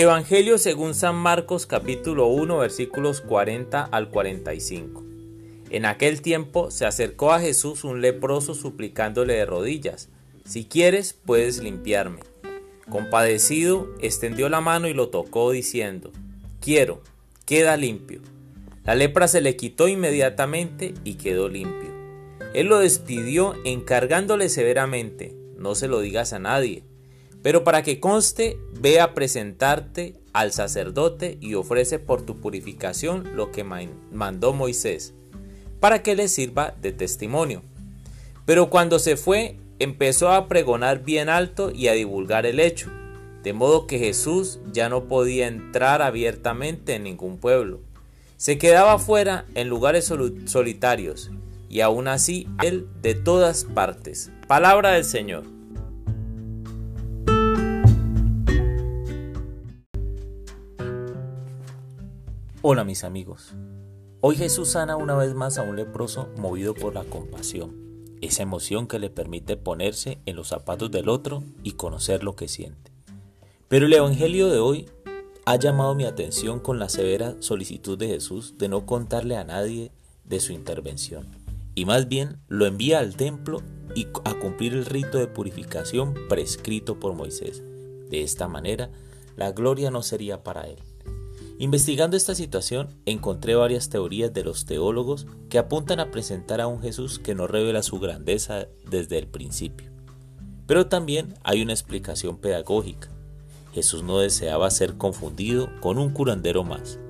Evangelio según San Marcos capítulo 1 versículos 40 al 45. En aquel tiempo se acercó a Jesús un leproso suplicándole de rodillas, si quieres puedes limpiarme. Compadecido, extendió la mano y lo tocó diciendo, quiero, queda limpio. La lepra se le quitó inmediatamente y quedó limpio. Él lo despidió encargándole severamente, no se lo digas a nadie pero para que conste, ve a presentarte al sacerdote y ofrece por tu purificación lo que mandó Moisés, para que le sirva de testimonio. Pero cuando se fue, empezó a pregonar bien alto y a divulgar el hecho, de modo que Jesús ya no podía entrar abiertamente en ningún pueblo. Se quedaba fuera en lugares solitarios, y aún así él de todas partes. Palabra del Señor. Hola mis amigos. Hoy Jesús sana una vez más a un leproso movido por la compasión, esa emoción que le permite ponerse en los zapatos del otro y conocer lo que siente. Pero el Evangelio de hoy ha llamado mi atención con la severa solicitud de Jesús de no contarle a nadie de su intervención, y más bien lo envía al templo y a cumplir el rito de purificación prescrito por Moisés. De esta manera, la gloria no sería para él, Investigando esta situación, encontré varias teorías de los teólogos que apuntan a presentar a un Jesús que no revela su grandeza desde el principio. Pero también hay una explicación pedagógica. Jesús no deseaba ser confundido con un curandero más.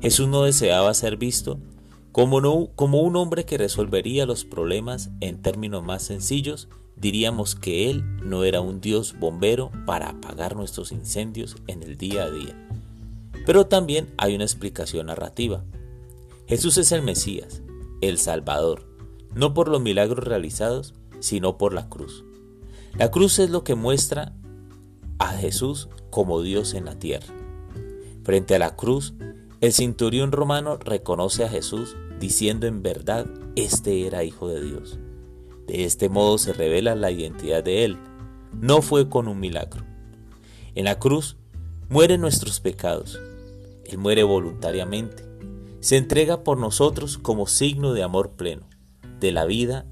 Jesús no deseaba ser visto como, un hombre que resolvería los problemas en términos más sencillos, diríamos que Él no era un Dios bombero para apagar nuestros incendios en el día a día pero también hay una explicación narrativa. Jesús es el Mesías, el Salvador, no por los milagros realizados, sino por la cruz. La cruz es lo que muestra a Jesús como Dios en la tierra. Frente a la cruz, el cinturión romano reconoce a Jesús diciendo en verdad, este era hijo de Dios. De este modo se revela la identidad de él. No fue con un milagro. En la cruz mueren nuestros pecados, él muere voluntariamente. Se entrega por nosotros como signo de amor pleno. De la vida,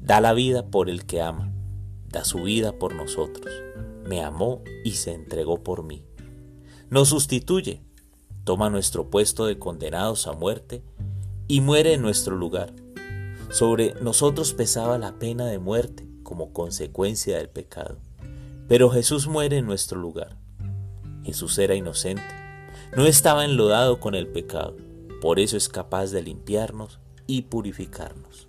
da la vida por el que ama. Da su vida por nosotros. Me amó y se entregó por mí. Nos sustituye. Toma nuestro puesto de condenados a muerte y muere en nuestro lugar. Sobre nosotros pesaba la pena de muerte como consecuencia del pecado. Pero Jesús muere en nuestro lugar. Jesús era inocente no estaba enlodado con el pecado, por eso es capaz de limpiarnos y purificarnos.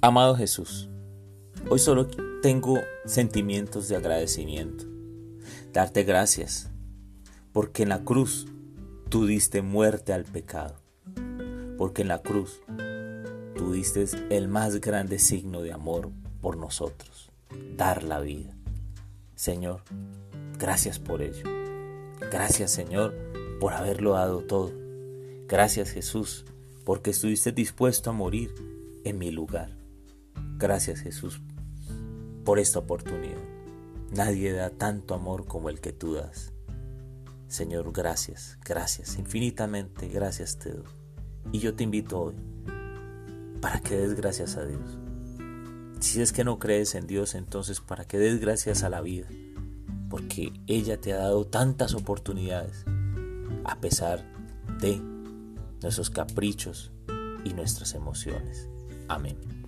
Amado Jesús, hoy solo tengo sentimientos de agradecimiento. Darte gracias, porque en la cruz tú diste muerte al pecado, porque en la cruz tú diste el más grande signo de amor por nosotros, dar la vida. Señor, gracias por ello. Gracias Señor por haberlo dado todo. Gracias Jesús porque estuviste dispuesto a morir en mi lugar. Gracias Jesús por esta oportunidad. Nadie da tanto amor como el que tú das. Señor, gracias, gracias, infinitamente gracias te doy. Y yo te invito hoy para que des gracias a Dios. Si es que no crees en Dios, entonces para qué des gracias a la vida, porque ella te ha dado tantas oportunidades, a pesar de nuestros caprichos y nuestras emociones. Amén.